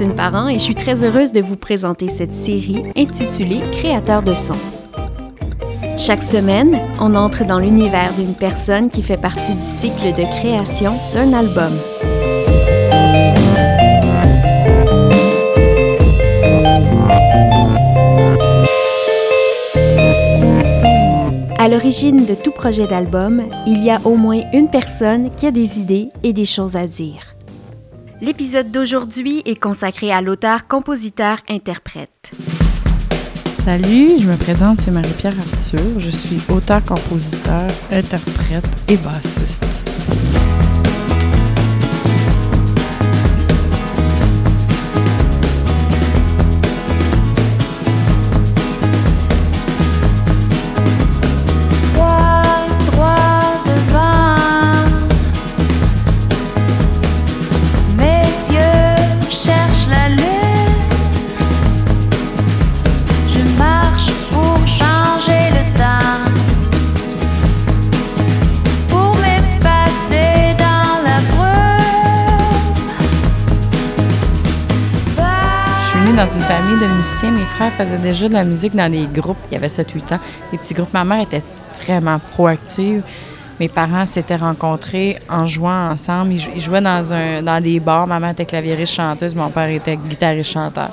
et je suis très heureuse de vous présenter cette série intitulée Créateur de son. Chaque semaine, on entre dans l'univers d'une personne qui fait partie du cycle de création d'un album. À l'origine de tout projet d'album, il y a au moins une personne qui a des idées et des choses à dire. L'épisode d'aujourd'hui est consacré à l'auteur, compositeur, interprète. Salut, je me présente, c'est Marie-Pierre Arthur. Je suis auteur, compositeur, interprète et bassiste. Dans une famille de musiciens. Mes frères faisaient déjà de la musique dans des groupes. Il y avait 7-8 ans. Des petits groupes. Ma mère était vraiment proactive. Mes parents s'étaient rencontrés en jouant ensemble. Ils jouaient dans, un, dans des bars. Ma mère était claviériste chanteuse. Mon père était guitariste chanteur.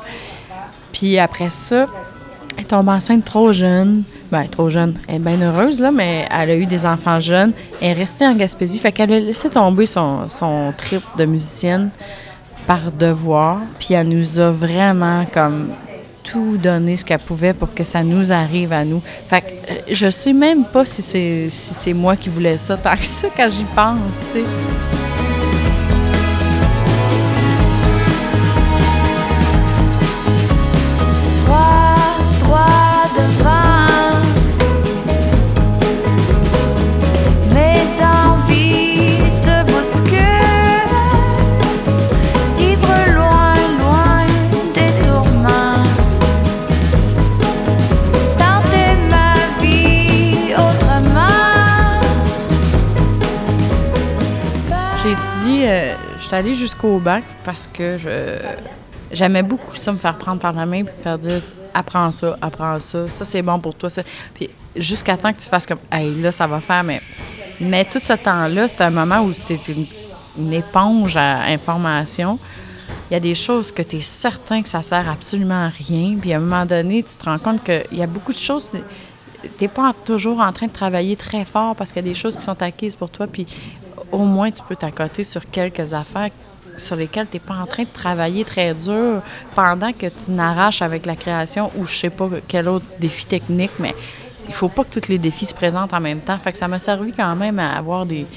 Puis après ça, elle tombe enceinte trop jeune. Ben, trop jeune. Elle est bien heureuse, là, mais elle a eu des enfants jeunes. Elle est restée en Gaspésie. Fait qu'elle a laissé tomber son, son trip de musicienne par devoir. Puis elle nous a vraiment comme tout donné ce qu'elle pouvait pour que ça nous arrive à nous. Fait que euh, je sais même pas si c'est si c'est moi qui voulais ça tant que ça quand j'y pense, tu sais. Suis jusqu'au bac parce que je j'aimais beaucoup ça, me faire prendre par la main puis me faire dire apprends ça, apprends ça, ça c'est bon pour toi. Puis jusqu'à temps que tu fasses comme hey, là, ça va faire, mais, mais tout ce temps-là, c'était un moment où c'était une, éponge à information. Il y a des choses que tu es certain que ça sert absolument à rien. Puis à un moment donné, tu te rends compte qu'il y a beaucoup de choses tu n'es pas toujours en train de travailler très fort parce qu'il y a des choses qui sont acquises pour toi. Puis au moins tu peux t'accoter sur quelques affaires sur lesquelles tu n'es pas en train de travailler très dur pendant que tu n'arraches avec la création ou je sais pas quel autre défi technique, mais il faut pas que tous les défis se présentent en même temps. Fait que ça m'a servi quand même à avoir des,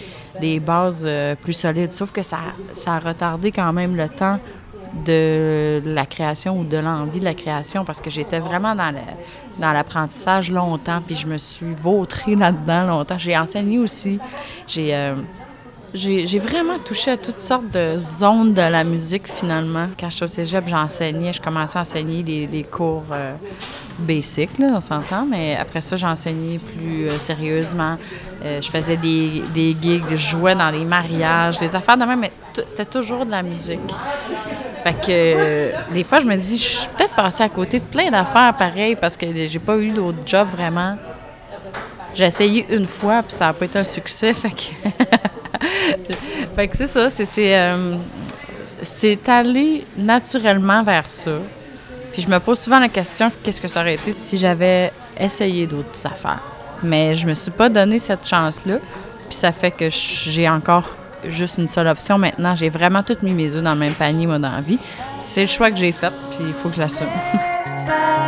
bases euh, plus solides. Sauf que ça, ça a retardé quand même le temps de la création ou de l'envie de la création parce que j'étais vraiment dans dans l'apprentissage longtemps puis je me suis vautrée là-dedans longtemps. J'ai enseigné aussi. J'ai euh, j'ai vraiment touché à toutes sortes de zones de la musique, finalement. Quand j'étais au cégep, j'enseignais, je commençais à enseigner des, cours euh, basiques, on s'entend, mais après ça, j'enseignais plus euh, sérieusement. Euh, je faisais des, gigs, je jouais dans des mariages, des affaires de même, mais c'était toujours de la musique. Fait que des fois, je me dis, je suis peut-être passée à côté de plein d'affaires pareilles parce que j'ai pas eu d'autre job vraiment. J'ai essayé une fois, puis ça n'a pas été un succès, fait que... fait que c'est ça, euh, c'est allé naturellement vers ça. Puis je me pose souvent la question qu'est-ce que ça aurait été si j'avais essayé d'autres affaires? Mais je me suis pas donné cette chance-là. Puis ça fait que j'ai encore juste une seule option maintenant. J'ai vraiment toutes mis mes œufs dans le même panier, moi, dans la vie. C'est le choix que j'ai fait, puis il faut que je l'assume.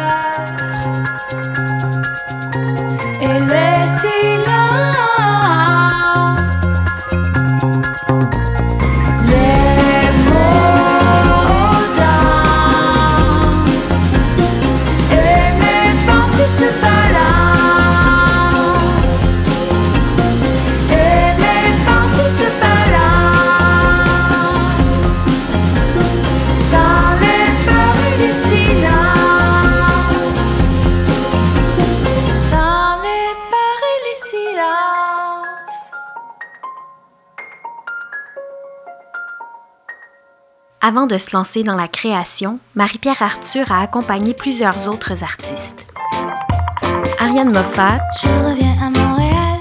Avant de se lancer dans la création, Marie-Pierre Arthur a accompagné plusieurs autres artistes. Ariane Moffat, Je reviens à Montréal.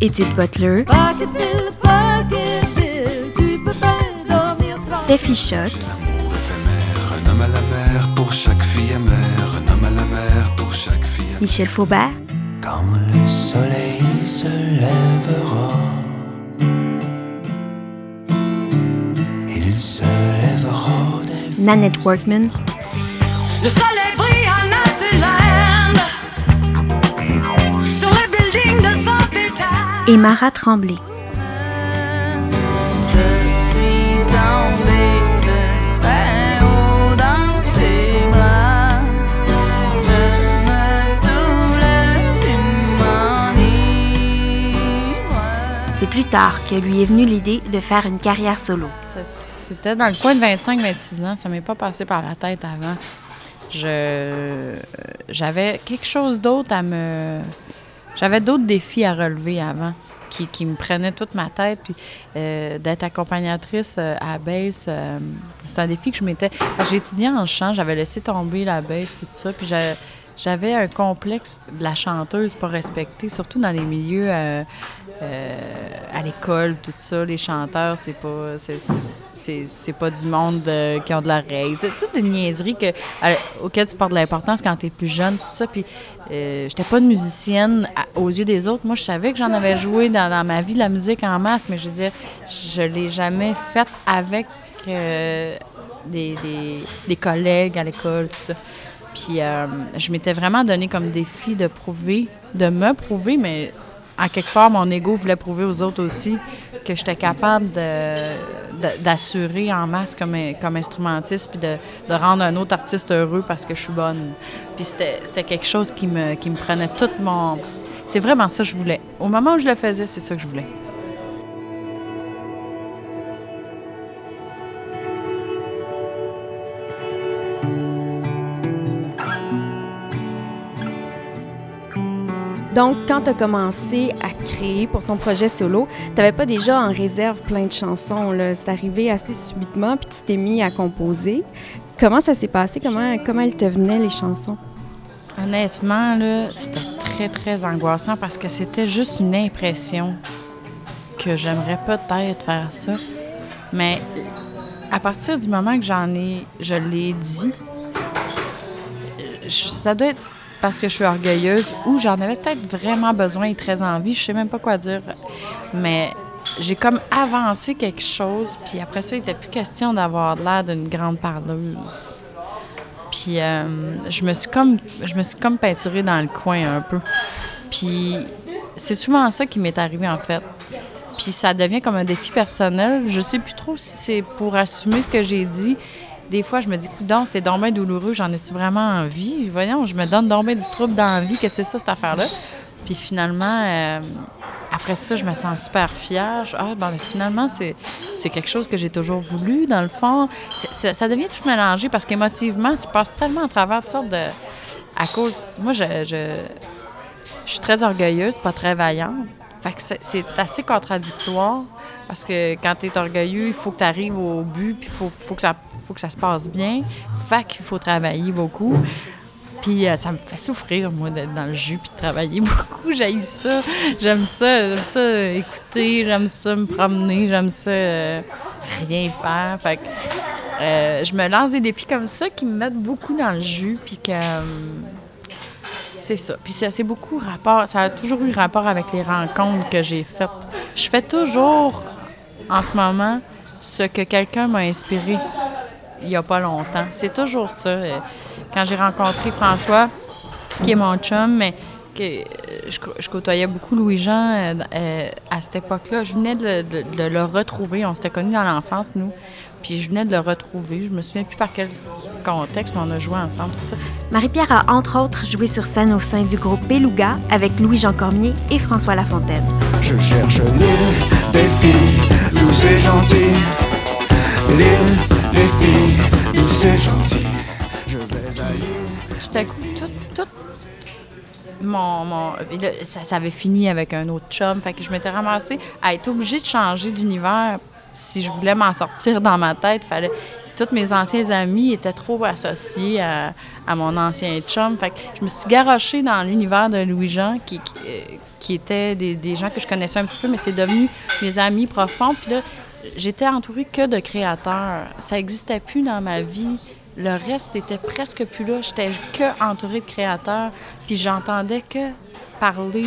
Edith Butler, Pocketville, Pocketville, tu peux pas dormir tranquille. Steffi Choc, L'amour éphémère, un homme à la mer pour chaque fille amère, un homme à la mer pour chaque fille amère. Michel Faubert, Quand le soleil se lèvera, Nanette Workman, Le soleil brille en Naziland. Sur les buildings de son état. et Mara Tremblay. Je suis tombée de très haut dans tes bras. Je me saoule, tu m'enivres. C'est plus tard que lui est venue l'idée de faire une carrière solo. Ça, C'était dans le coin de 25-26 ans. Ça m'est pas passé par la tête avant. Je j'avais quelque chose d'autre à me j'avais d'autres défis à relever avant qui, qui me prenaient toute ma tête puis euh, d'être accompagnatrice euh, à la baisse euh, c'est un défi que je m'étais j'ai étudié en chant j'avais laissé tomber la baisse tout ça puis j'avais un complexe de la chanteuse pas respectée surtout dans les milieux euh, à l'école, tout ça, les chanteurs, c'est pas c'est, pas du monde euh, qui ont de l'oreille. C'est ça des niaiseries que, à- auxquelles tu portes de l'importance quand tu es plus jeune, tout ça. Puis, euh, j'étais pas une musicienne aux yeux des autres. Moi, je savais que j'en avais joué dans, ma vie de la musique en masse, mais je veux dire, je l'ai jamais faite avec euh, des, des- des collègues à l'école, tout ça. Puis euh, je m'étais vraiment donné comme défi de prouver, de me prouver, mais à quelque part, mon ego voulait prouver aux autres aussi que j'étais capable d'assurer en masse comme, instrumentiste, puis de, rendre un autre artiste heureux parce que je suis bonne. Puis c'était c'était quelque chose qui me, qui me prenait tout mon... C'est vraiment ça que je voulais. Au moment où je le faisais, c'est ça que je voulais. Donc, quand tu as commencé à créer pour ton projet solo, tu n'avais pas déjà en réserve plein de chansons. C'est arrivé assez subitement, puis tu t'es mis à composer. Comment ça s'est passé? Comment, comment elles te venaient, les chansons? Honnêtement, c'était très, très angoissant parce que c'était juste une impression que j'aimerais peut-être faire ça. Mais à partir du moment que j'en ai, je l'ai dit, ça doit être parce que je suis orgueilleuse ou j'en avais peut-être vraiment besoin et très envie, je sais même pas quoi dire. Mais j'ai comme avancé quelque chose, puis après ça, il n'était plus question d'avoir l'air d'une grande parleuse. Puis euh, je me suis comme je me suis comme peinturée dans le coin un peu. Puis c'est souvent ça qui m'est arrivé en fait. Puis ça devient comme un défi personnel. Je sais plus trop si c'est pour assumer ce que j'ai dit. Des fois, je me dis, coudon, c'est bien douloureux, j'en ai-tu vraiment envie? Voyons, je me donne bien du trouble dans la vie, que c'est ça, cette affaire-là. Puis finalement, euh, après ça, je me sens super fière. Je- ah, bon, mais finalement, c'est, quelque chose que j'ai toujours voulu, dans le fond. Ça devient tout mélangé parce qu'émotivement, tu passes tellement à travers toutes sortes de. À cause. Moi, je, je, je suis très orgueilleuse, pas très vaillante. Fait que c'est, c'est assez contradictoire parce que quand tu es orgueilleux, il faut que tu arrives au but, puis il faut, faut, que ça, faut que ça se passe bien. Fait qu'il faut travailler beaucoup. Puis euh, ça me fait souffrir, moi, d'être dans le jus puis de travailler beaucoup. J'aime ça. J'aime ça. J'aime ça euh, écouter. J'aime ça me promener. J'aime ça euh, rien faire. Fait que je me lance des défis comme ça qui me mettent beaucoup dans le jus. Puis que. c'est ça. Puis ça, c'est beaucoup rapport. Ça a toujours eu rapport avec les rencontres que j'ai faites. Je fais toujours, en ce moment, ce que quelqu'un m'a inspiré il n'y a pas longtemps. C'est toujours ça. Euh, Quand j'ai rencontré François, qui est mon chum, mais que euh, je, côtoyais beaucoup Louis-Jean euh, à cette époque-là. Je venais de, de- de le retrouver. On s'était connus dans l'enfance, nous. Puis je venais de le retrouver. Je me souviens plus par quel contexte, mais on a joué ensemble. tout ça. Marie-Pierre a entre autres joué sur scène au sein du groupe Beluga avec Louis-Jean Cormier et François Lafontaine. Je cherche l'île des filles, douce et gentille. L'île des filles, gentille. Je. Tout mon, mon ça, ça avait fini avec un autre chum. Fait que je m'étais ramassée à être obligée de changer d'univers. Si je voulais m'en sortir dans ma tête, fallait, tous mes anciens amis étaient trop associés à, à mon ancien chum. Fait que je me suis garochée dans l'univers de Louis-Jean, qui, qui, euh, qui étaient des, des gens que je connaissais un petit peu, mais c'est devenu mes amis profonds. Puis là, j'étais entourée que de créateurs. Ça n'existait plus dans ma vie. Le reste était presque plus là. J'étais que entourée de créateurs. Puis j'entendais que parler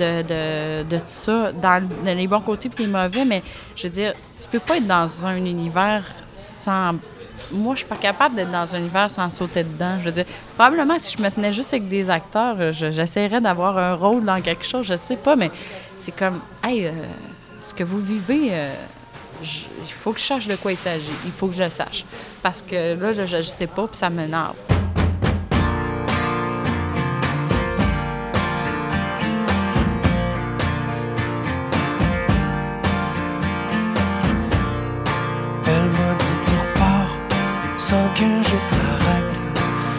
de, de, de ça, dans, les bons côtés et les mauvais, mais je veux dire, tu peux pas être dans un univers sans... Moi, je suis pas capable d'être dans un univers sans sauter dedans. Je veux dire, probablement, si je me tenais juste avec des acteurs, je- j'essaierais d'avoir un rôle dans quelque chose, je sais pas, mais c'est comme, hey, euh, ce que vous vivez, euh, il faut que je sache de quoi il s'agit. Il faut que je le sache. Parce que là, je ne sais pas, puis ça m'énerve. Elle m'a dit tu repars sans que je t'arrête,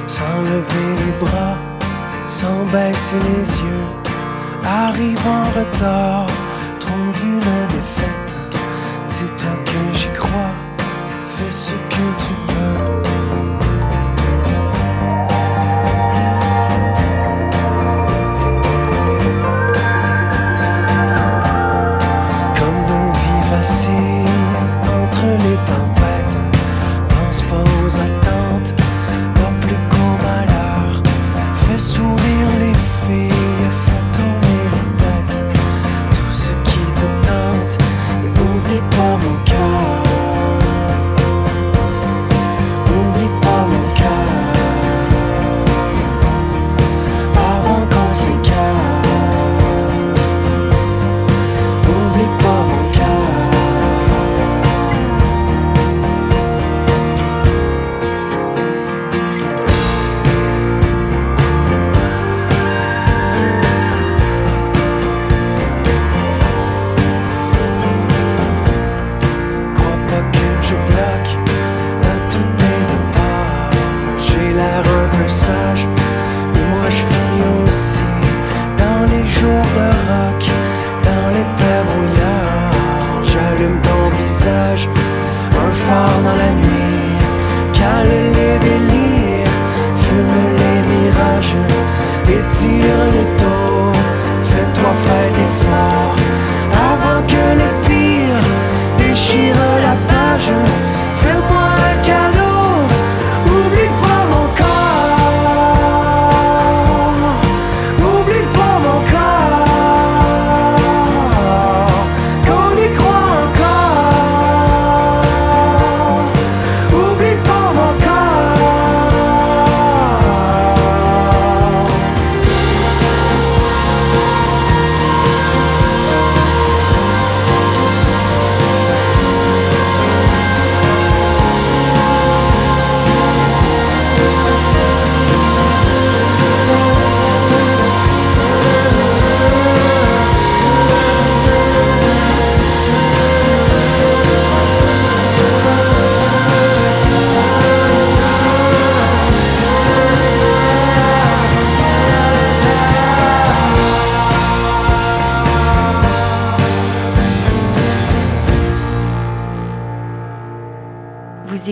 sans lever les bras, sans baisser les yeux. Arrive en retard, trop vu la fais ce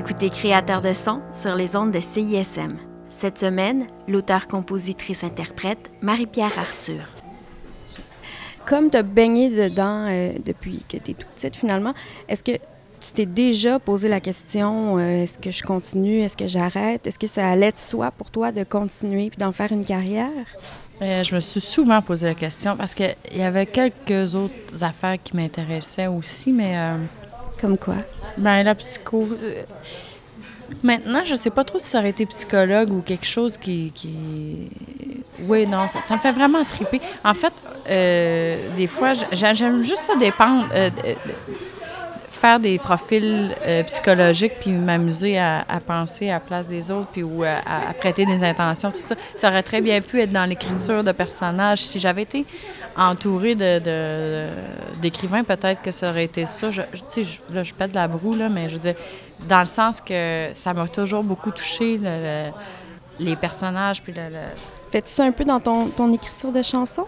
écoutez Créateur de son sur les ondes de CISM. Cette semaine, l'auteur-compositrice-interprète Marie-Pierre Arthur. Comme tu as baigné dedans euh, depuis que tu es toute petite, finalement, est-ce que tu t'es déjà posé la question euh, est-ce que je continue, est-ce que j'arrête? Est-ce que ça allait de soi pour toi de continuer puis d'en faire une carrière? Euh, je me suis souvent posé la question parce qu'il y avait quelques autres affaires qui m'intéressaient aussi, mais euh, Comme quoi? Ben, la psycho. euh, maintenant, je sais pas trop si ça aurait été psychologue ou quelque chose qui. qui... Oui, non, ça, me fait vraiment triper. En fait, euh, des fois, j'a- j'aime juste ça dépendre. euh, faire des profils euh, psychologiques puis m'amuser à, penser à la place des autres puis ou à, à- prêter des intentions tout ça ça aurait très bien pu être dans l'écriture de personnages. Si j'avais été entourée de, de- d'écrivains peut-être que ça aurait été ça. Je, je- je, là je pète de la broue là mais je veux dire dans le sens que ça m'a toujours beaucoup touché le- le- les personnages puis le, Fais-tu ça un peu dans ton, ton écriture de chansons?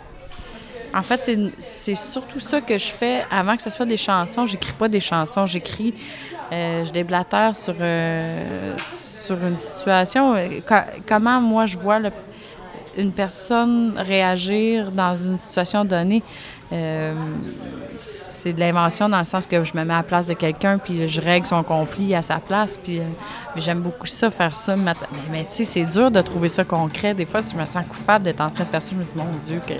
En fait, c'est- surtout ça que je fais avant que ce soit des chansons. J'écris pas des chansons, j'écris. euh, je déblatère sur, euh, sur une situation. Euh, co- comment moi je vois une personne réagir dans une situation donnée. C'est de l'invention dans le sens que je me mets à la place de quelqu'un puis je règle son conflit à sa place. Puis j'aime beaucoup ça, faire ça. Mais, tu sais, c'est dur de trouver ça concret. Des fois, je me sens coupable d'être en train de faire ça. Je me dis, mon Dieu, que,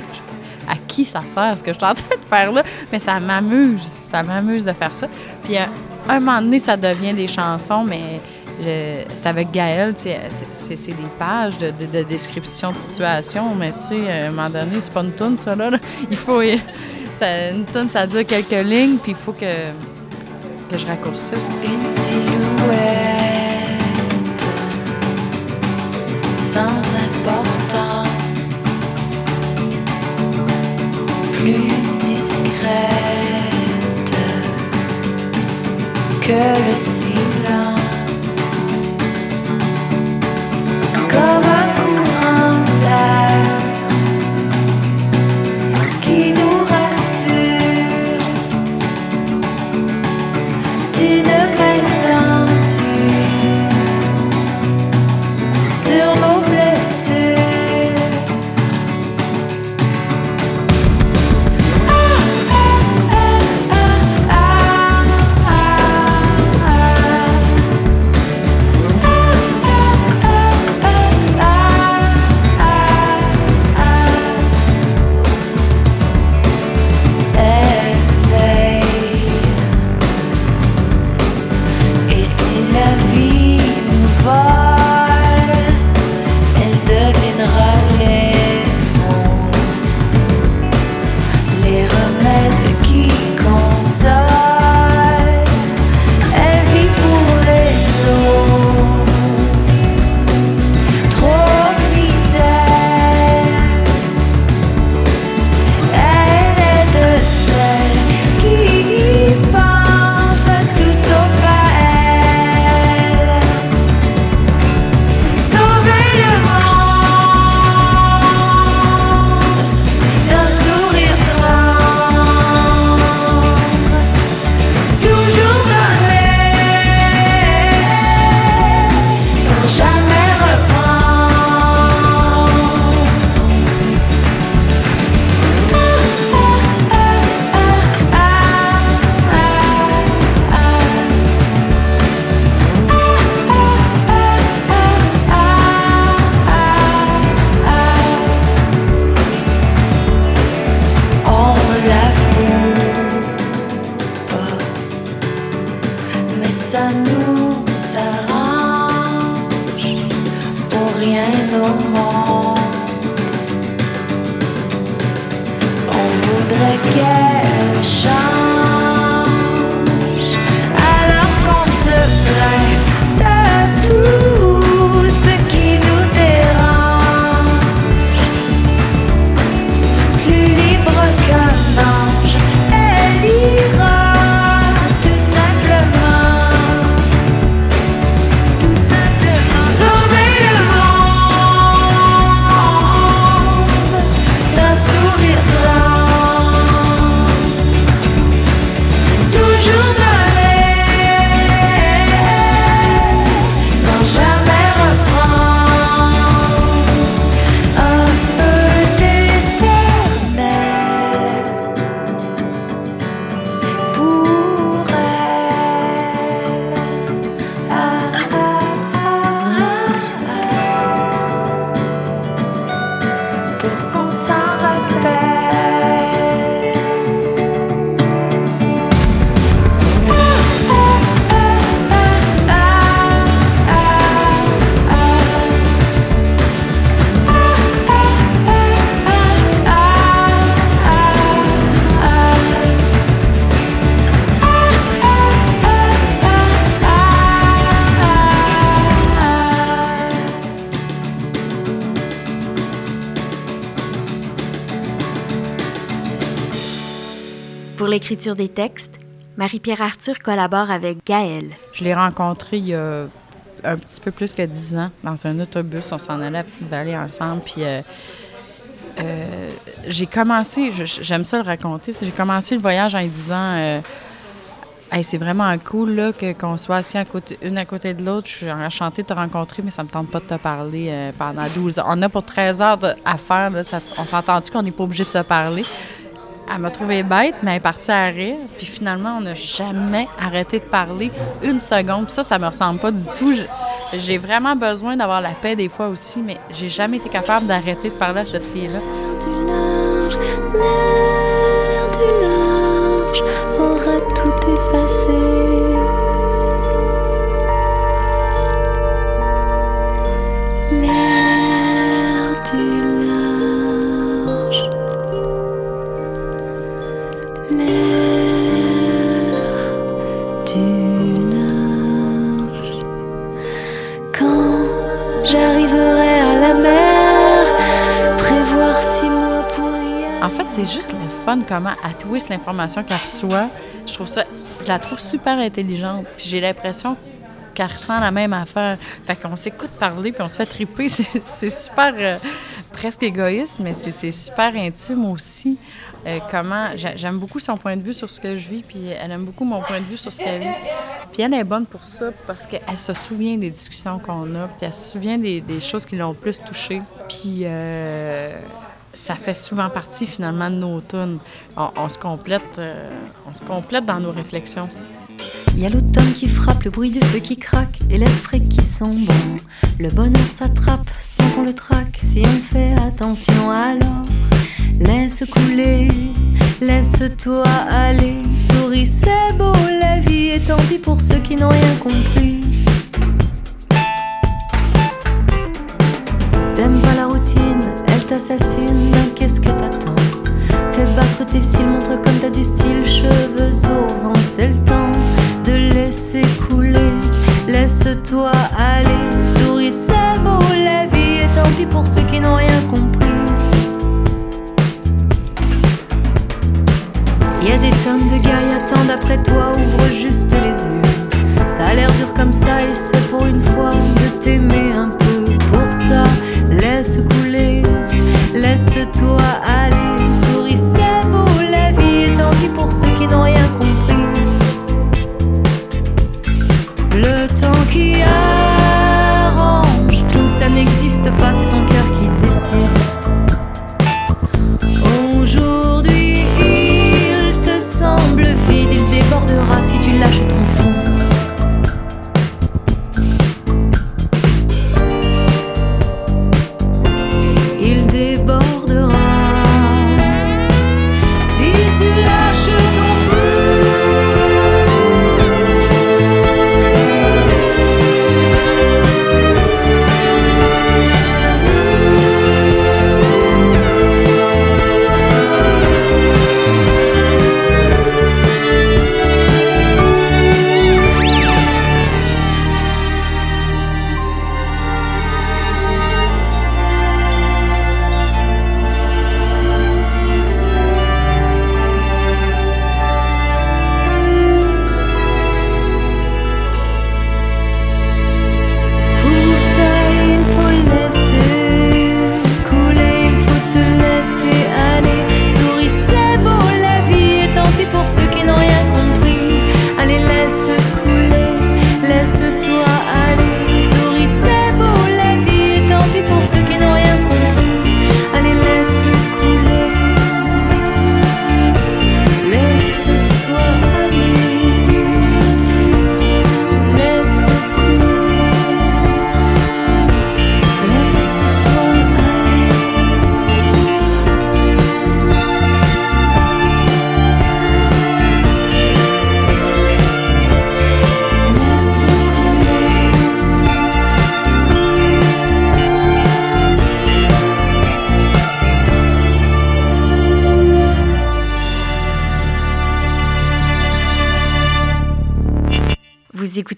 ça sert ce que je suis en train de faire là? Mais ça m'amuse. Ça m'amuse de faire ça. Puis à un moment donné, ça devient des chansons, mais c'est avec Gaël, c'est- des pages de, de- de description de situation, mais tu sais, à un moment donné, c'est pas une toune, ça, là. Il faut... une toune, ça dure quelques lignes, puis il faut que, que je raccourcisse. Une silhouette sans que l'écriture des textes, Marie-Pierre Arthur collabore avec Gaël. Je l'ai rencontré il y a un petit peu plus que dix ans dans un autobus. On s'en allait à Petite-Vallée ensemble. Puis euh, euh, j'ai commencé, j'aime ça le raconter, j'ai commencé le voyage en disant euh, Hey, c'est vraiment cool là, que, qu'on soit assis à côté, une à côté de l'autre. Je suis enchantée de te rencontrer, mais ça me tente pas de te parler pendant 12 heures. On a pour 13 heures de- à faire. On s'est entendu qu'on n'est pas obligé de se parler. Elle m'a trouvé bête, mais elle est partie à rire. Puis finalement, on n'a jamais arrêté de parler une seconde. Puis ça, ça me ressemble pas du tout. J'ai vraiment besoin d'avoir la paix des fois aussi, mais j'ai jamais été capable d'arrêter de parler à cette fille-là. du large aura tout effacé. L'air du comment elle twist l'information qu'elle reçoit. Je trouve ça, la trouve super intelligente. Puis j'ai l'impression qu'elle ressent la même affaire. Fait qu'on s'écoute parler puis on se fait triper. C'est super euh, presque égoïste, mais c'est- super intime aussi. Euh, comment j'a- j'aime beaucoup son point de vue sur ce que je vis, puis elle aime beaucoup mon point de vue sur ce qu'elle vit. Puis elle est bonne pour ça parce qu'elle se souvient des discussions qu'on a, puis elle se souvient des, choses qui l'ont plus touchée. Puis euh, ça fait souvent partie finalement de nos tunes. On, se complète, euh, on se complète dans nos réflexions. Il y a l'automne qui frappe, le bruit du feu qui craque et les frais qui sont bons. Le bonheur s'attrape sans qu'on le traque si on fait attention alors. Laisse couler, laisse-toi aller. Souris, c'est beau la vie et tant pis pour ceux qui n'ont rien compris. T'aimes pas la routine, t'assassine, qu'est-ce que t'attends? Fais battre tes cils, montre comme t'as du style, cheveux au vent, c'est le temps de laisser couler. Laisse-toi aller, souris, c'est beau la vie, et tant pis pour ceux qui n'ont rien compris. Y a des tonnes de gars, y attendent après toi, ouvre juste les yeux. Ça a l'air dur comme ça, et c'est pour une fois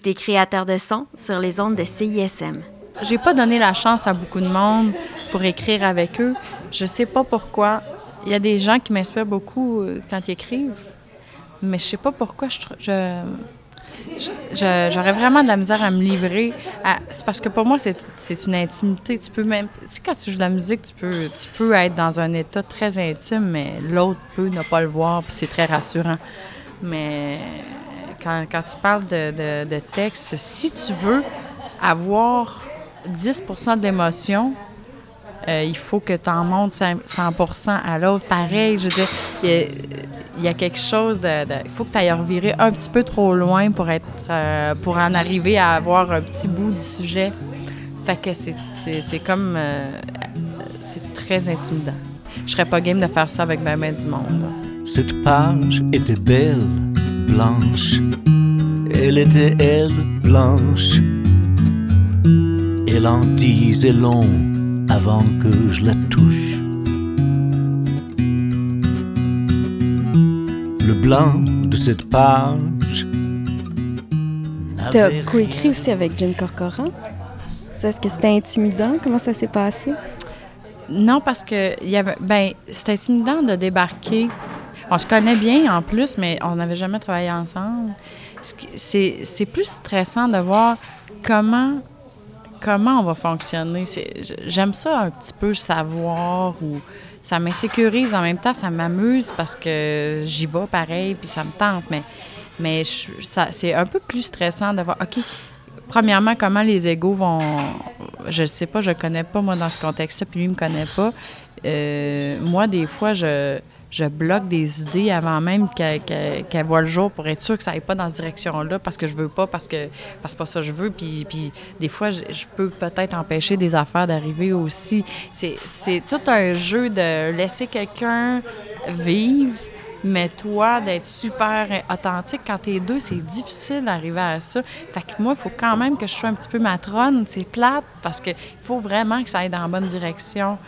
Vous écoutez Créateur de son sur les ondes de CISM. J'ai pas donné la chance à beaucoup de monde pour écrire avec eux. Je sais pas pourquoi. Il y a des gens qui m'inspirent beaucoup euh, quand ils écrivent, mais je sais pas pourquoi. Je, j'aurais vraiment de la misère à me livrer. C'est parce que pour moi, c'est une intimité. Tu peux même. Tu sais, quand tu joues de la musique, tu peux, tu peux être dans un état très intime, mais l'autre peut ne pas le voir, puis c'est très rassurant. Mais quand, tu parles de, texte, si tu veux avoir 10 de l'émotion, euh, il faut que tu en montes 100 à l'autre. Pareil, je veux dire, il y a, quelque chose de, Il faut que tu ailles revirer un petit peu trop loin pour, être, euh, pour en arriver à avoir un petit bout du sujet. Fait que c'est comme... euh, c'est très intimidant. Je serais pas game de faire ça avec ma main du monde. Cette page était belle, blanche. Elle était elle, blanche. Elle en disait long avant que je la touche. Le blanc de cette page. Tu as n'avait coécrit aussi avec Jim Corcoran? Ça, Est-ce que c'était intimidant? Comment ça s'est passé? Non, parce que il y avait, ben, c'était intimidant de débarquer. On se connaît bien en plus, mais on n'avait jamais travaillé ensemble. C'est plus stressant de voir comment, comment on va fonctionner. J'aime ça un petit peu savoir ou ça m'insécurise. En même temps, ça m'amuse parce que j'y vais pareil puis ça me tente. Mais, mais c'est un peu plus stressant de voir, OK, premièrement, comment les égaux vont. Je sais pas, je connais pas, moi, dans ce contexte-là, puis lui me connaît pas. Euh, moi, des fois, je, je bloque des idées avant même qu'elles voient le jour pour être sûr que ça n'aille pas dans cette direction-là, parce que je veux pas, parce que parce que pas ça que je veux. Puis, puis des fois, je, peux peut-être empêcher des affaires d'arriver aussi. C'est c'est tout un jeu de laisser quelqu'un vivre, mais toi, d'être super authentique, quand t'es deux, c'est difficile d'arriver à ça. Fait que moi, il faut quand même que je sois un petit peu matrone. C'est plate parce qu'il faut vraiment que ça aille dans la bonne direction.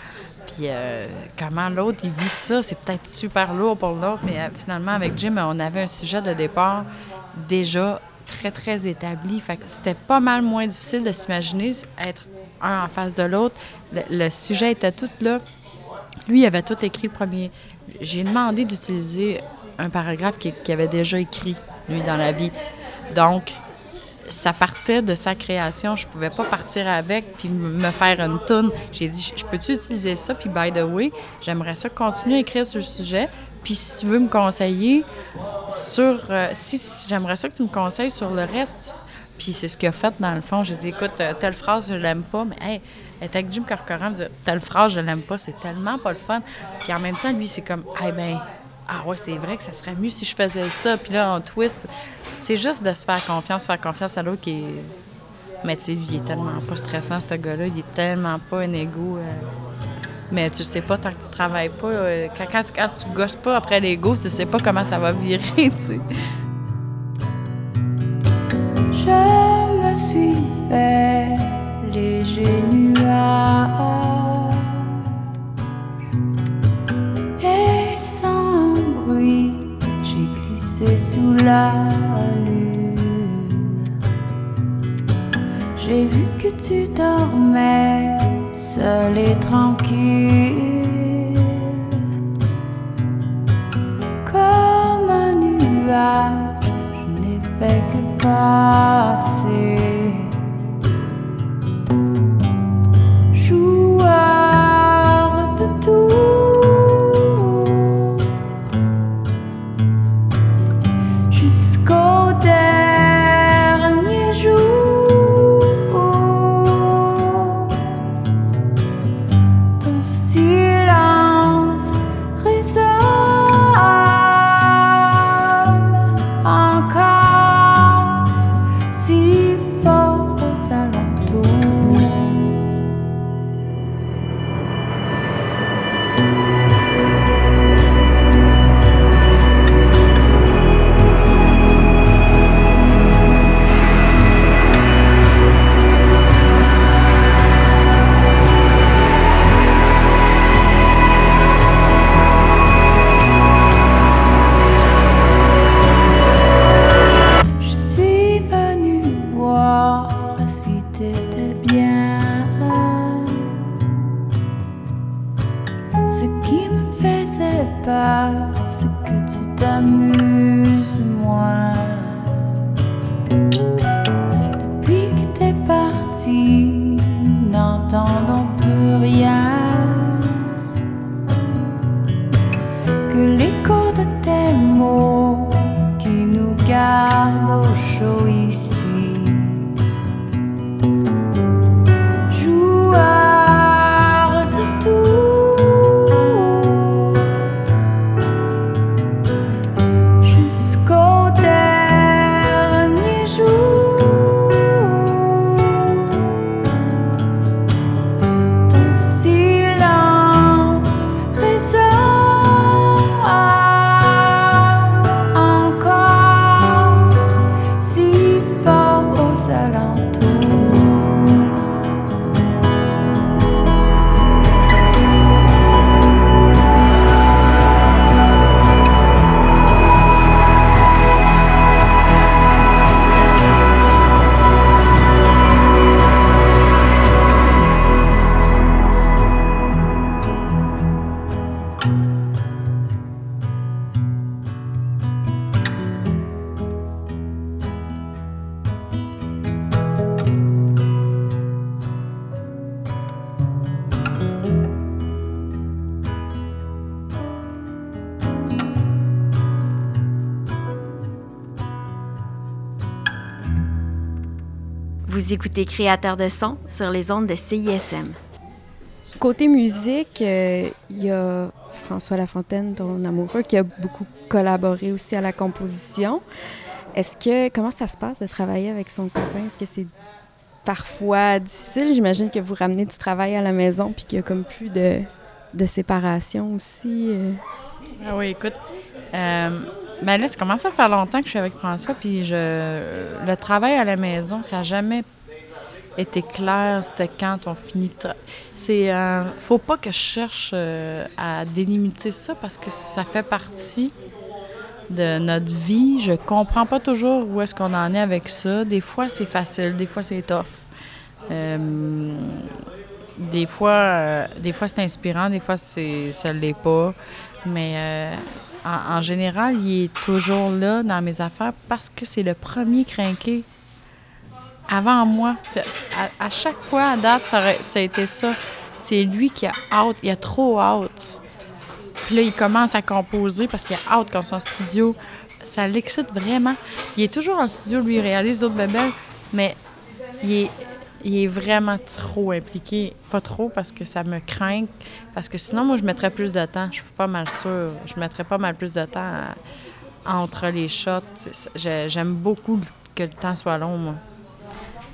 Puis euh, comment l'autre, il vit ça, c'est peut-être super lourd pour l'autre, mais euh, finalement, avec Jim, on avait un sujet de départ déjà très, très établi. Fait que c'était pas mal moins difficile de s'imaginer être un en face de l'autre. Le, sujet était tout là. Lui, il avait tout écrit le premier. J'ai demandé d'utiliser un paragraphe qu'il avait déjà écrit, lui, dans la vie. Donc, ça partait de sa création. Je pouvais pas partir avec puis me faire une toune. J'ai dit, je peux-tu utiliser ça? Puis, by the way, j'aimerais ça continuer à écrire sur le sujet. Puis, si tu veux me conseiller sur... euh, si, si- j'aimerais ça que tu me conseilles sur le reste. Puis, c'est ce qu'il a fait, dans le fond. J'ai dit, écoute, euh, telle phrase, je l'aime pas, mais hey, être avec Jim Corcoran, dire, telle phrase, je l'aime pas, c'est tellement pas le fun. Puis, en même temps, lui, c'est comme, eh ben, ah ouais, c'est vrai que ça serait mieux si je faisais ça. Puis là, on twist. C'est juste de se faire confiance, faire confiance à l'autre qui est. Mais tu sais, lui, il est tellement pas stressant, ce gars-là. Il est tellement pas un égo. euh, Mais tu sais pas, tant que tu travailles pas, euh, quand, tu gosses pas après l'ego, tu sais pas comment ça va virer, tu sais. Je me suis fait léger sous la lune. J'ai vu que tu dormais seul et tranquille comme un nuage. Je n'ai fait que passer. Vous écoutez Créateur de son sur les ondes de CISM. Côté musique, euh, il y a François Lafontaine, ton amoureux, qui a beaucoup collaboré aussi à la composition. Est-ce que comment ça se passe de travailler avec son copain? Est-ce que c'est parfois difficile? J'imagine que vous ramenez du travail à la maison puis qu'il y a comme plus de, de séparation aussi. euh. Ah oui, écoute. Euh, ben là, ça commence à faire longtemps que je suis avec François, puis je, le travail à la maison, ça n'a jamais été clair. C'était quand on finit. C'est, euh, faut pas que je cherche euh, à délimiter ça parce que ça fait partie de notre vie. Je comprends pas toujours où est-ce qu'on en est avec ça. Des fois, c'est facile, des fois, c'est tough. Euh, des fois, euh, des fois c'est inspirant, des fois, c'est, ça l'est pas. Mais en, en général, il est toujours là dans mes affaires parce que c'est le premier crinqué avant moi. À, chaque fois, à date, ça, a été ça. C'est lui qui a hâte, il a trop hâte. Puis là, il commence à composer parce qu'il a hâte quand son studio. Ça l'excite vraiment. Il est toujours en studio, lui, il réalise d'autres bébelles, mais il est, vraiment trop impliqué. Pas trop parce que ça me craint. Parce que sinon, moi, je mettrais plus de temps. Je suis pas mal sûre. Je mettrais pas mal plus de temps entre les shots. J'aime beaucoup que le temps soit long, moi.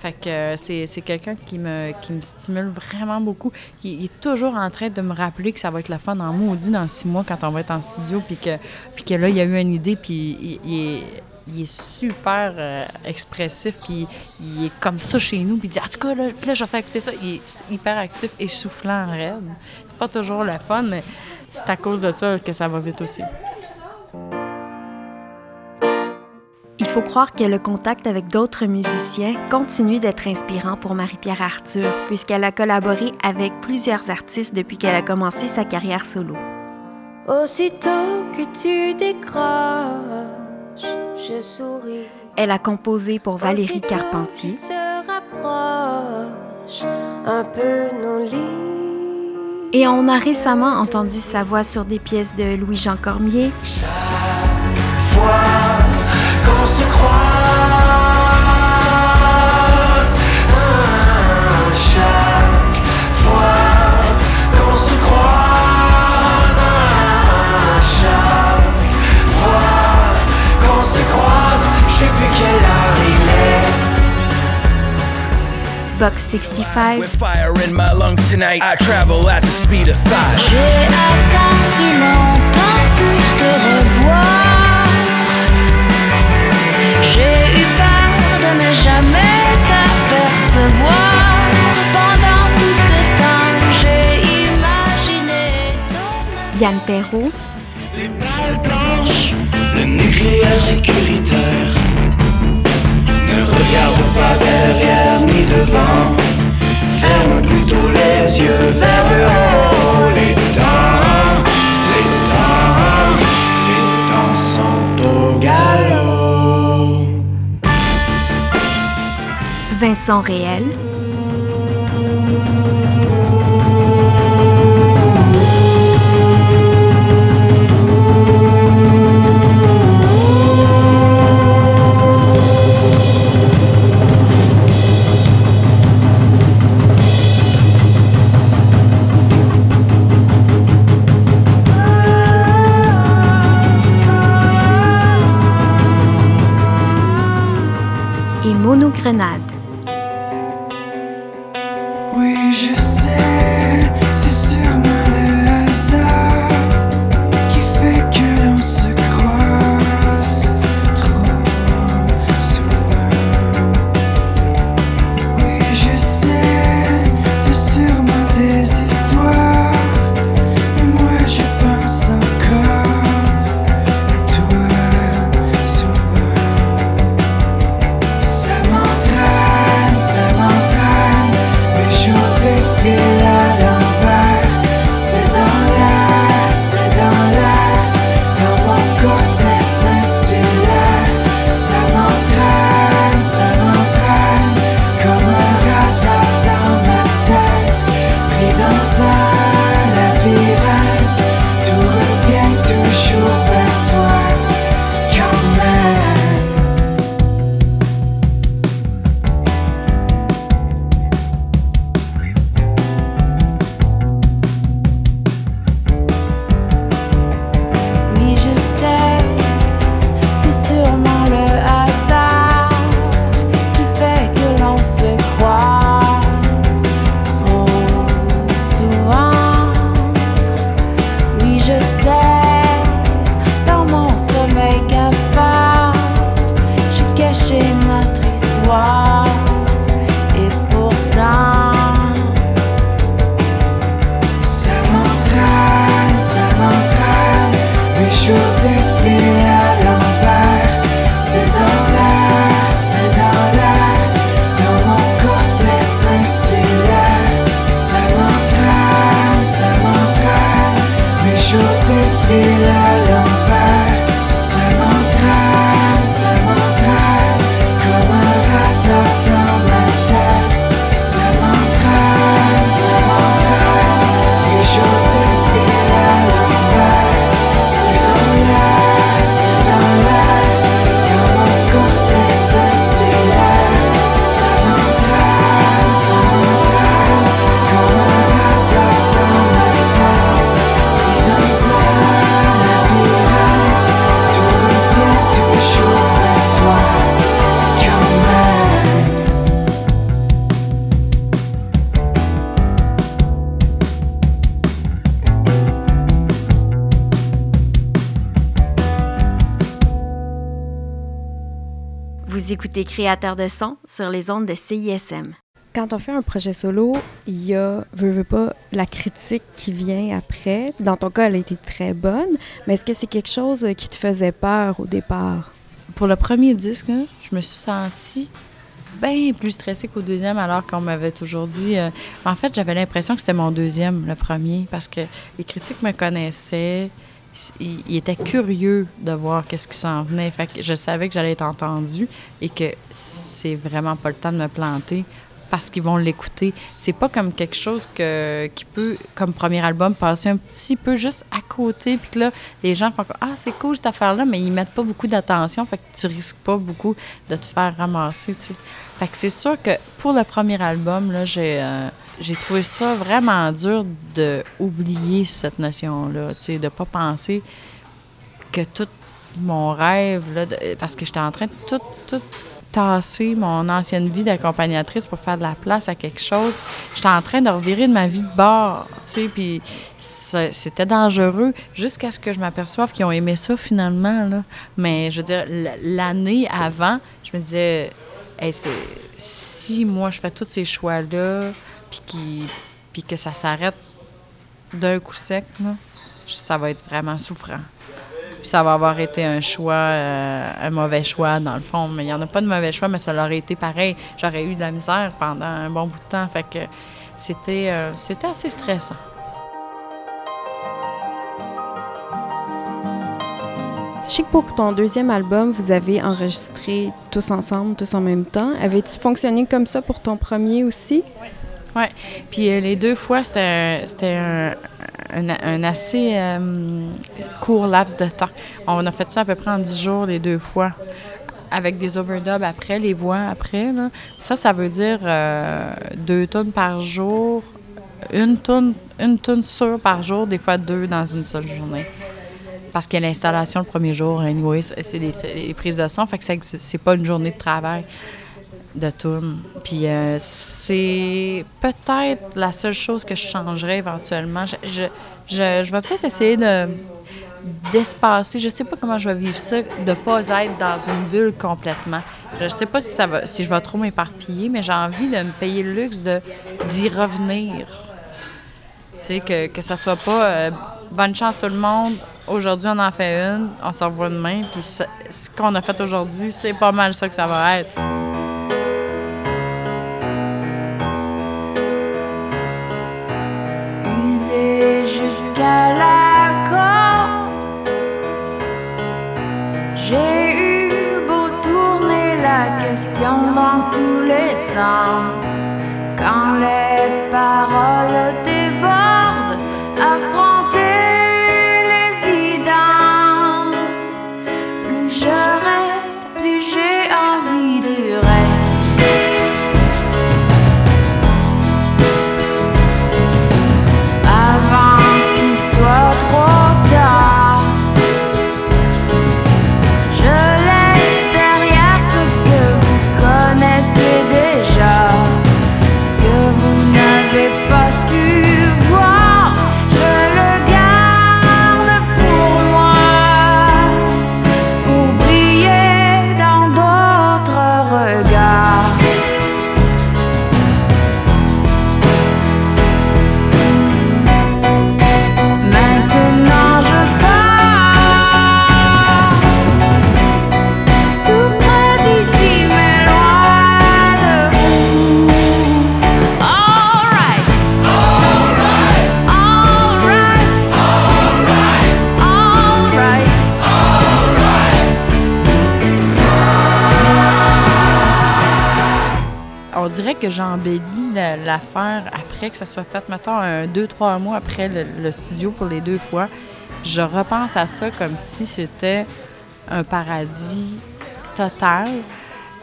Fait que euh, c'est quelqu'un qui me, qui me stimule vraiment beaucoup. Il, est toujours en train de me rappeler que ça va être le fun en maudit dans six mois quand on va être en studio, puis que, puis que là, il y a eu une idée, puis il, est, super euh, expressif, puis il est comme ça chez nous, puis il dit En tout cas, là, là, je vais faire écouter ça. Il est hyper actif et soufflant en raide. C'est pas toujours le fun, mais c'est à cause de ça que ça va vite aussi. Faut croire que le contact avec d'autres musiciens continue d'être inspirant pour Marie-Pierre Arthur, puisqu'elle a collaboré avec plusieurs artistes depuis qu'elle a commencé sa carrière solo. Aussitôt que tu décroches, je souris. Elle a composé pour Valérie Aussitôt Carpentier, qu'il se rapproche un peu nos lits. et on a récemment entendu sa voix sur des pièces de Louis-Jean Cormier, qu'on se croise. Chaque fois qu'on se croise. Chaque fois qu'on se croise. Je sais plus quelle heure il est. Box 65, With fire in my lungs tonight, I travel at the speed of thought. J'ai attendu longtemps pour te revoir. Yann Perrault, Les balles blanches, le nucléaire sécuritaire. Ne regarde pas derrière ni devant. Ferme plutôt les yeux vers sang réel, Vous écoutez Créateur de son sur les ondes de CISM. Quand on fait un projet solo, il y a, veux, veux pas, la critique qui vient après. Dans ton cas, elle a été très bonne, mais est-ce que c'est quelque chose euh, qui te faisait peur au départ? Pour le premier disque, là, je me suis sentie bien plus stressée qu'au deuxième, alors qu'on m'avait toujours dit. euh, en fait, j'avais l'impression que c'était mon deuxième, le premier, parce que les critiques me connaissaient. Ils étaient curieux de voir qu'est-ce qui s'en venait. Fait je savais que j'allais être entendue et que c'est vraiment pas le temps de me planter parce qu'ils vont l'écouter. C'est pas comme quelque chose que, qui peut, comme premier album, passer un petit peu juste à côté, puis que là, les gens font Ah, c'est cool cette affaire-là, mais ils mettent pas beaucoup d'attention, fait que tu risques pas beaucoup de te faire ramasser, tu. Fait c'est sûr que pour le premier album, là, j'ai. euh, j'ai trouvé ça vraiment dur de oublier cette notion-là, de pas penser que tout mon rêve, là, parce que j'étais en train de tout, tout tasser mon ancienne vie d'accompagnatrice pour faire de la place à quelque chose. J'étais en train de revirer de ma vie de bord, puis c'était dangereux jusqu'à ce que je m'aperçoive qu'ils ont aimé ça finalement, là. Mais je veux dire, l'année avant, je me disais, si moi je fais tous ces choix-là, puis qui- puis que ça s'arrête d'un coup sec, là, ça va être vraiment souffrant. Puis ça va avoir été un choix, euh, un mauvais choix dans le fond. Mais il n'y en a pas de mauvais choix, mais ça l'aurait été pareil. J'aurais eu de la misère pendant un bon bout de temps. Fait que c'était, euh, c'était assez stressant. Je sais que pour ton deuxième album, vous avez enregistré tous ensemble, tous en même temps. Avais-tu fonctionné comme ça pour ton premier aussi? Ouais. Puis euh, les deux fois, c'était un, un, un assez euh, court laps de temps. On a fait ça à peu près en dix jours les deux fois. Avec des overdubs après, les voix après. Là. Ça, ça veut dire euh, deux tonnes par jour, une tonne, une tonne sûre par jour, des fois deux dans une seule journée. Parce qu'il y a l'installation le premier jour, anyway, c'est des, des prises de son, fait que c'est pas une journée de travail. De tunes. Puis euh, c'est peut-être la seule chose que je changerais éventuellement. Je, je, je, je vais peut-être essayer de d'espacer. Je sais pas comment je vais vivre ça, de pas être dans une bulle complètement. Je sais pas si ça va, si je vais trop m'éparpiller, mais j'ai envie de me payer le luxe de d'y revenir. Tu sais que que ça soit pas euh, bonne chance tout le monde. Aujourd'hui, on en fait une, on se revoit demain, puis ce qu'on a fait aujourd'hui, c'est pas mal ça que ça va être. Jusqu'à la corde. J'ai eu beau tourner la question dans tous les sens. Quand les paroles débordent, j'embellis la- l'affaire après que ça soit fait, mettons, deux, trois mois après le, studio pour les deux fois. Je repense à ça comme si c'était un paradis total,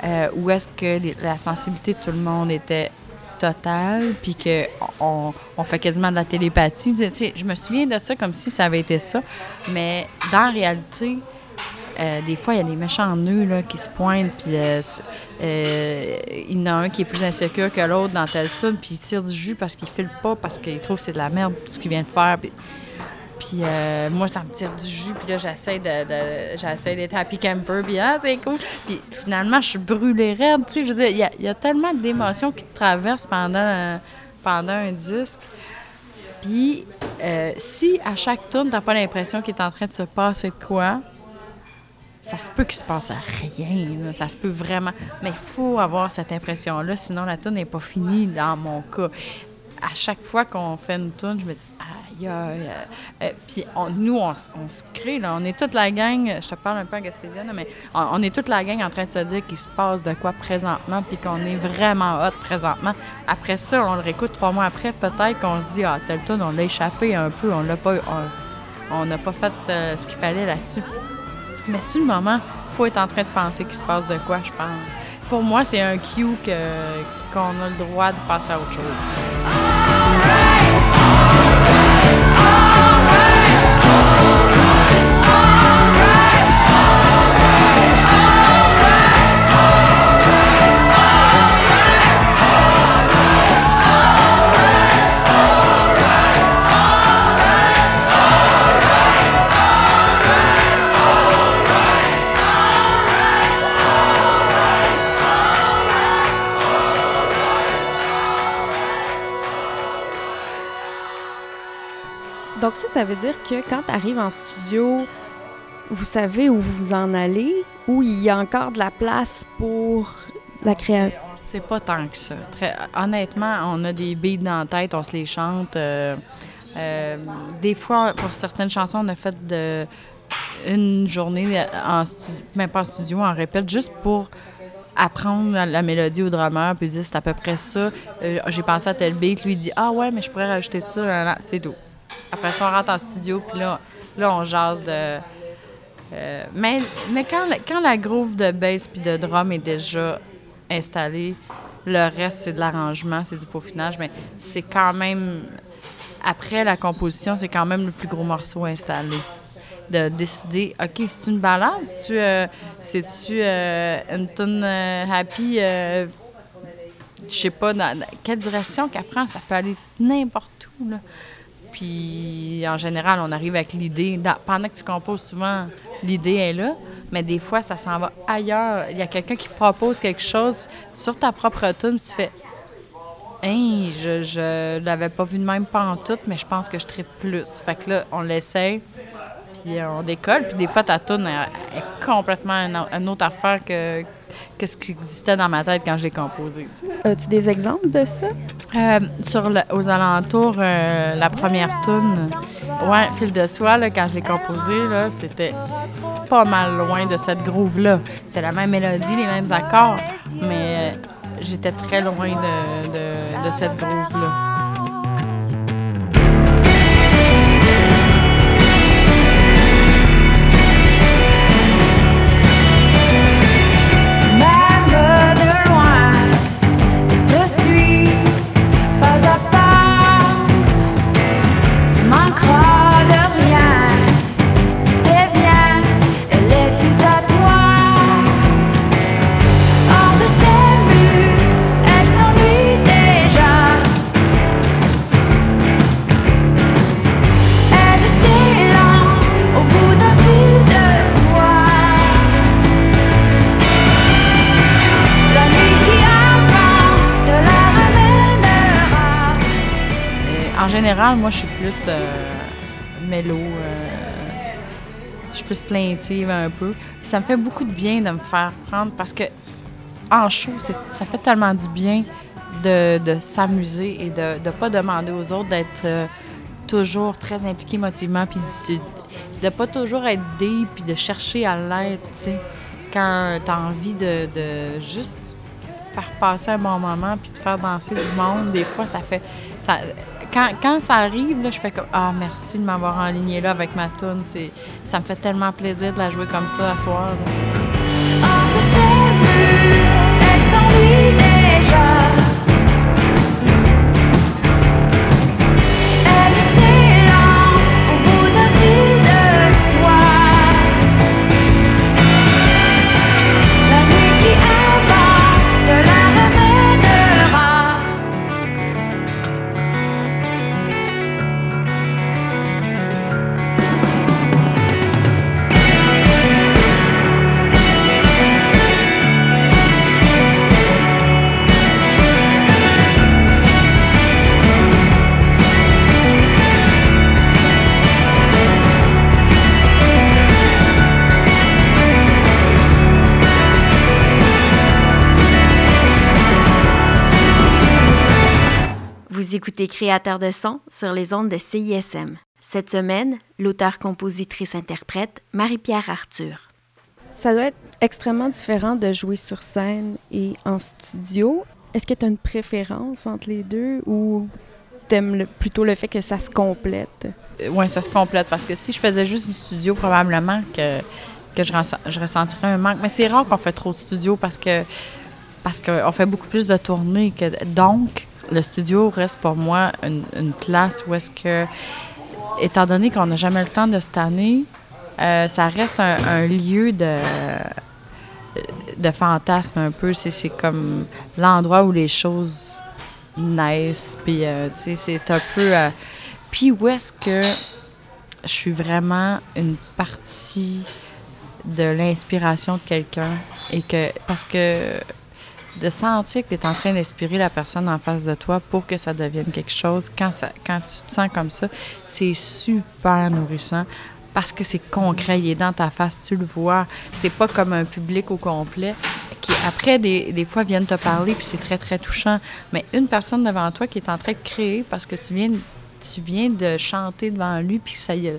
euh, où est-ce que la sensibilité de tout le monde était totale, puis qu'on on, fait quasiment de la télépathie. Je me souviens de ça comme si ça avait été ça, mais dans réalité, euh, des fois, il y a des méchants nœuds là, qui se pointent, puis euh, euh, il y en a un qui est plus insécure que l'autre dans telle tune, puis il tire du jus parce qu'il file pas, parce qu'il trouve que c'est de la merde ce qu'il vient de faire. Puis, moi, ça me tire du jus, puis là, j'essaie de, j'essaie d'être happy camper, puis ah, c'est cool. Puis finalement, je suis brûlée raide, tu sais. Je veux dire, il y a- tellement d'émotions qui te traversent pendant, pendant un disque. Puis, si à chaque tourne, t'as pas l'impression qu'il est en train de se passer de quoi, ça se peut qu'il se passe rien. là. Ça se peut vraiment. Mais il faut avoir cette impression-là, sinon la tune n'est pas finie dans mon cas. À chaque fois qu'on fait une tune, je me dis, aïe, aïe. euh, puis on- nous, on, se crée, là. On est toute la gang, je te parle un peu en gaspésien, mais on, est toute la gang en train de se dire qu'il se passe de quoi présentement, puis qu'on est vraiment hot présentement. Après ça, on le réécoute trois mois après, peut-être qu'on se dit, ah, telle tune, on l'a échappé un peu, on l'a pas. On n'a pas fait euh, ce qu'il fallait là-dessus. Mais sur le moment, il faut être en train de penser qu'il se passe de quoi, je pense. Pour moi, c'est un cue qu'on a le droit de passer à autre chose. Ça, ça veut dire que quand tu arrives en studio, vous savez où vous en allez, ou il y a encore de la place pour la création? C'est pas tant que ça. Honnêtement, on a des beats dans la tête, on se les chante. euh, euh, des fois, pour certaines chansons, on a fait une journée en même pas en studio, on répète juste pour apprendre la, mélodie au drummer, puis dire c'est à peu près ça. Euh, J'ai pensé à tel beat, lui dit ah ouais, mais je pourrais rajouter ça, c'est tout. Après ça, on rentre en studio, puis là, là, on jase de. euh, mais mais quand, quand la groove de bass puis de drum est déjà installée, le reste, c'est de l'arrangement, c'est du peaufinage, mais c'est quand même. Après la composition, c'est quand même le plus gros morceau installé. De décider, OK, c'est une balade? C'est-tu euh, euh, une tune euh, happy? euh, je sais pas dans, dans quelle direction qu'elle prend, ça peut aller n'importe où. Là. Puis en général, on arrive avec l'idée. Pendant que tu composes, souvent, l'idée est là, mais des fois, ça s'en va ailleurs. Il y a quelqu'un qui propose quelque chose sur ta propre tune, tu fais. Hey, je, je l'avais pas vu de même pas en tout, mais je pense que je tripe plus. Fait que là, on l'essaye, puis on décolle. Puis des fois, ta tune est, complètement une autre affaire que, que ce qui existait dans ma tête quand je l'ai composé. As-tu des exemples de ça? Euh, sur le- aux alentours, euh, la première tune, ouais, Fil de soie, là, quand je l'ai composée, là, c'était pas mal loin de cette groove-là. C'est la même mélodie, les mêmes accords, mais euh, j'étais très loin de, de- de cette groove-là. Général, moi, je suis plus euh, euh, je suis plus plaintive un peu. Ça me fait beaucoup de bien de me faire prendre parce que en show, ça fait tellement du bien de, s'amuser et de ne pas demander aux autres d'être euh, toujours très impliqués émotivement puis de ne pas toujours être deep puis de chercher à l'être, tu sais. Quand tu as envie de, juste faire passer un bon moment puis de faire danser du monde, des fois, ça fait... quand, ça arrive, là, je fais comme Ah, merci de m'avoir enligné là avec ma. C'est, ça me fait tellement plaisir de la jouer comme ça à soir. Écoutez Créateur de son sur les ondes de CISM. Cette semaine, l'auteur-compositrice-interprète Marie-Pierre Arthur. Ça doit être extrêmement différent de jouer sur scène et en studio. Est-ce que tu as une préférence entre les deux ou t'aimes le- plutôt le fait que ça se complète? Oui, ça se complète parce que si je faisais juste du studio, probablement que, que je ressentirais un manque. Mais c'est rare qu'on fait trop de studio parce que parce qu'on fait beaucoup plus de tournées. Que, donc, le studio reste pour moi une, place où est-ce que, étant donné qu'on n'a jamais le temps de se tanner, euh, ça reste un, lieu de de fantasme un peu. C'est c'est comme l'endroit où les choses naissent. Puis, euh, tu sais, c'est un peu... euh, puis où est-ce que je suis vraiment une partie de l'inspiration de quelqu'un et que... Parce que de sentir que tu es en train d'inspirer la personne en face de toi pour que ça devienne quelque chose, quand, ça, quand tu te sens comme ça, c'est super nourrissant parce que c'est concret, il est dans ta face, tu le vois. C'est pas comme un public au complet qui, après, des, des fois, viennent te parler, puis c'est très, très touchant. Mais une personne devant toi qui est en train de créer parce que tu viens, tu viens de chanter devant lui, puis ça y a,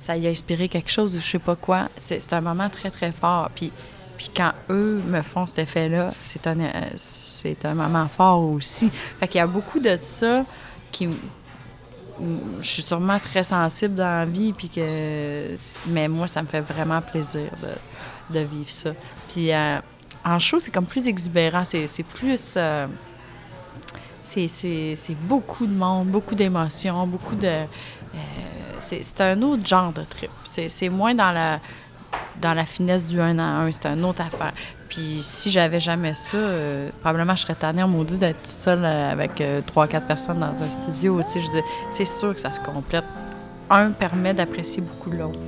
ça y a inspiré quelque chose, je sais pas quoi, c'est un moment très, très fort. Puis, puis quand eux me font cet effet-là, c'est un, euh, c'est un moment fort aussi. Fait qu'il y a beaucoup de ça qui, je suis sûrement très sensible dans la vie, puis que, mais moi, ça me fait vraiment plaisir de, vivre ça. Puis euh, en show, c'est comme plus exubérant, c'est plus... euh, c'est- c'est beaucoup de monde, beaucoup d'émotions, beaucoup de... euh, c'est un autre genre de trip. C'est moins dans la, dans la finesse du un à un, c'est une autre affaire. Puis si j'avais jamais ça, euh, probablement je serais tannée en maudit d'être toute seule euh, avec euh, trois, quatre personnes dans un studio aussi. Je c'est sûr que ça se complète. Un permet d'apprécier beaucoup l'autre.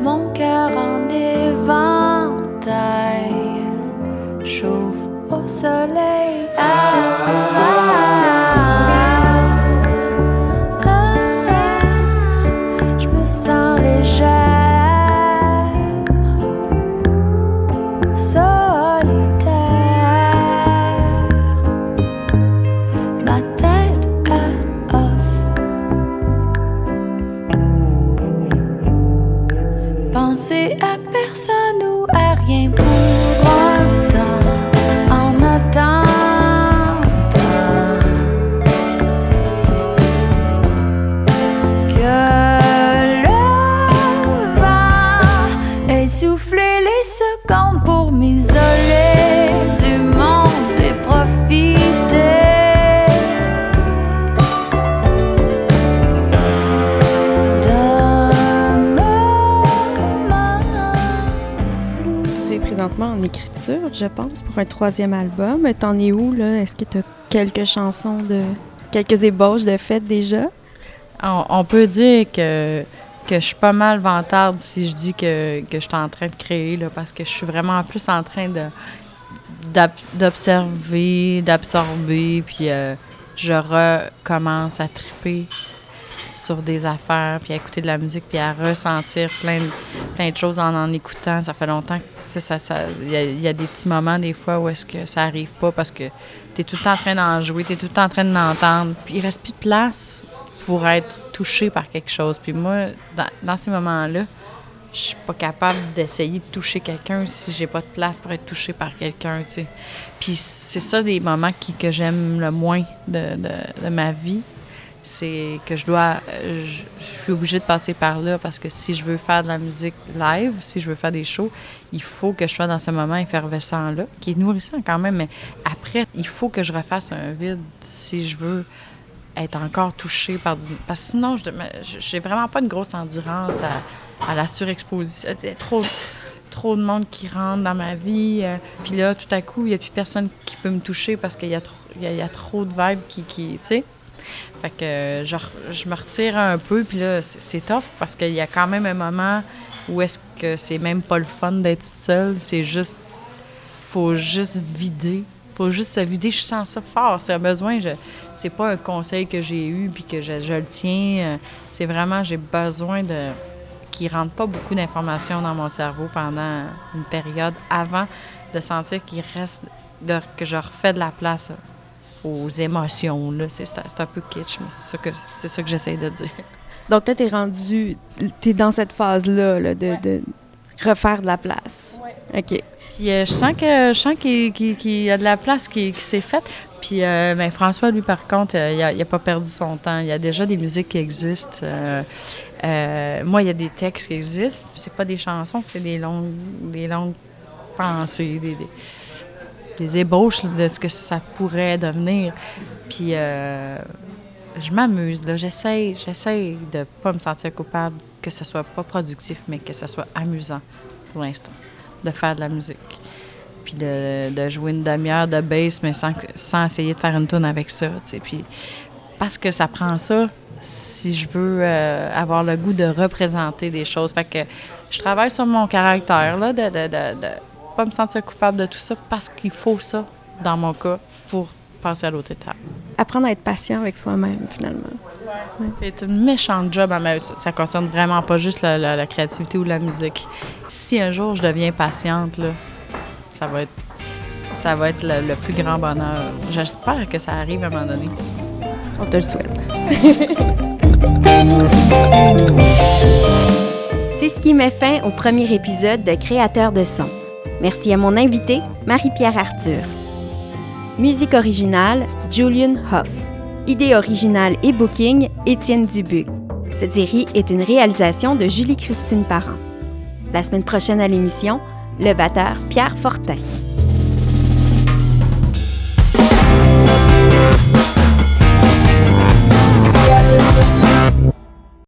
Mon cœur en éventail chauffe au soleil. Je pense, pour un troisième album. T'en es où, là? Est-ce que tu as quelques chansons de. quelques ébauches de fête déjà? On, peut dire que, que je suis pas mal vantarde si je dis que, que je suis en train de créer, là, parce que je suis vraiment plus en train de d'observer, d'absorber, puis euh, je recommence à triper sur des affaires, puis à écouter de la musique, puis à ressentir plein de, plein de choses en en écoutant. Ça fait longtemps que ça, ça, y, a, des petits moments des fois où est-ce que ça arrive pas parce que tu es tout le temps en train d'en jouer, tu es tout le temps en train de l'entendre, puis il reste plus de place pour être touché par quelque chose. Puis moi, dans, ces moments-là, je suis pas capable d'essayer de toucher quelqu'un si j'ai pas de place pour être touché par quelqu'un, tu sais. Puis c'est ça des moments qui, que j'aime le moins de- de ma vie. C'est que je dois. euh, Je, suis obligée de passer par là parce que si je veux faire de la musique live, si je veux faire des shows, il faut que je sois dans ce moment effervescent-là, qui est nourrissant quand même, mais après, il faut que je refasse un vide si je veux être encore touchée par du... Parce que sinon, je j'ai vraiment pas une grosse endurance à, la surexposition. Trop, trop de monde qui rentre dans ma vie. euh, puis là, tout à coup, il n'y a plus personne qui peut me toucher parce qu'il y a trop de vibes qui... qui tu sais? Fait que je, me retire un peu, puis là, c'est tough parce qu'il y a quand même un moment où est-ce que c'est même pas le fun d'être toute seule. C'est juste faut juste vider. faut juste se vider. Je sens ça fort. C'est un besoin. Je, c'est pas un conseil que j'ai eu puis que je, je le tiens. Euh, C'est vraiment, j'ai besoin de qu'il rentre pas beaucoup d'informations dans mon cerveau pendant une période avant de sentir qu'il reste, que je refais de la place aux émotions. Là. C'est, un peu kitsch, mais c'est ça que, c'est ça que j'essaie de dire. Donc là, t'es rendu. T'es dans cette phase-là, là, de, de refaire de la place. OK. Puis euh, je sens que je sens qu'il, y a de la place qui, qui s'est faite. Puis euh, ben, François, lui, par contre, euh, il, a, il a pas perdu son temps. Il y a déjà des musiques qui existent. Euh, euh, moi, il y a des textes qui existent. Puis c'est pas des chansons, c'est des longues, des longues pensées, des, des, des ébauches de ce que ça pourrait devenir. Puis euh, je m'amuse, là. J'essaie, j'essaie de pas me sentir coupable, que ce soit pas productif, mais que ce soit amusant pour l'instant, de faire de la musique. Puis de, de jouer une demi-heure de bass, mais sans, sans essayer de faire une tune avec ça. Puis parce que ça prend ça si je veux euh, avoir le goût de représenter des choses. Fait que je travaille sur mon caractère, là, de, de pas me sentir coupable de tout ça parce qu'il faut ça, dans mon cas, pour passer à l'autre étape. Apprendre à être patient avec soi-même, finalement. C'est une méchante job, à ma- ça, ça concerne vraiment pas juste la, la- la créativité ou la musique. Si un jour je deviens patiente, là, ça va être, ça va être le, le plus grand bonheur. J'espère que ça arrive à un moment donné. On te le souhaite. C'est ce qui met fin au premier épisode de Créateur de son. Merci à mon invité, Marie-Pierre Arthur. Musique originale, Julian Hoff. Idée originale et booking, Étienne Dubuc. Cette série est une réalisation de Julie-Christine Parent. La semaine prochaine à l'émission, le batteur Pierre Fortin.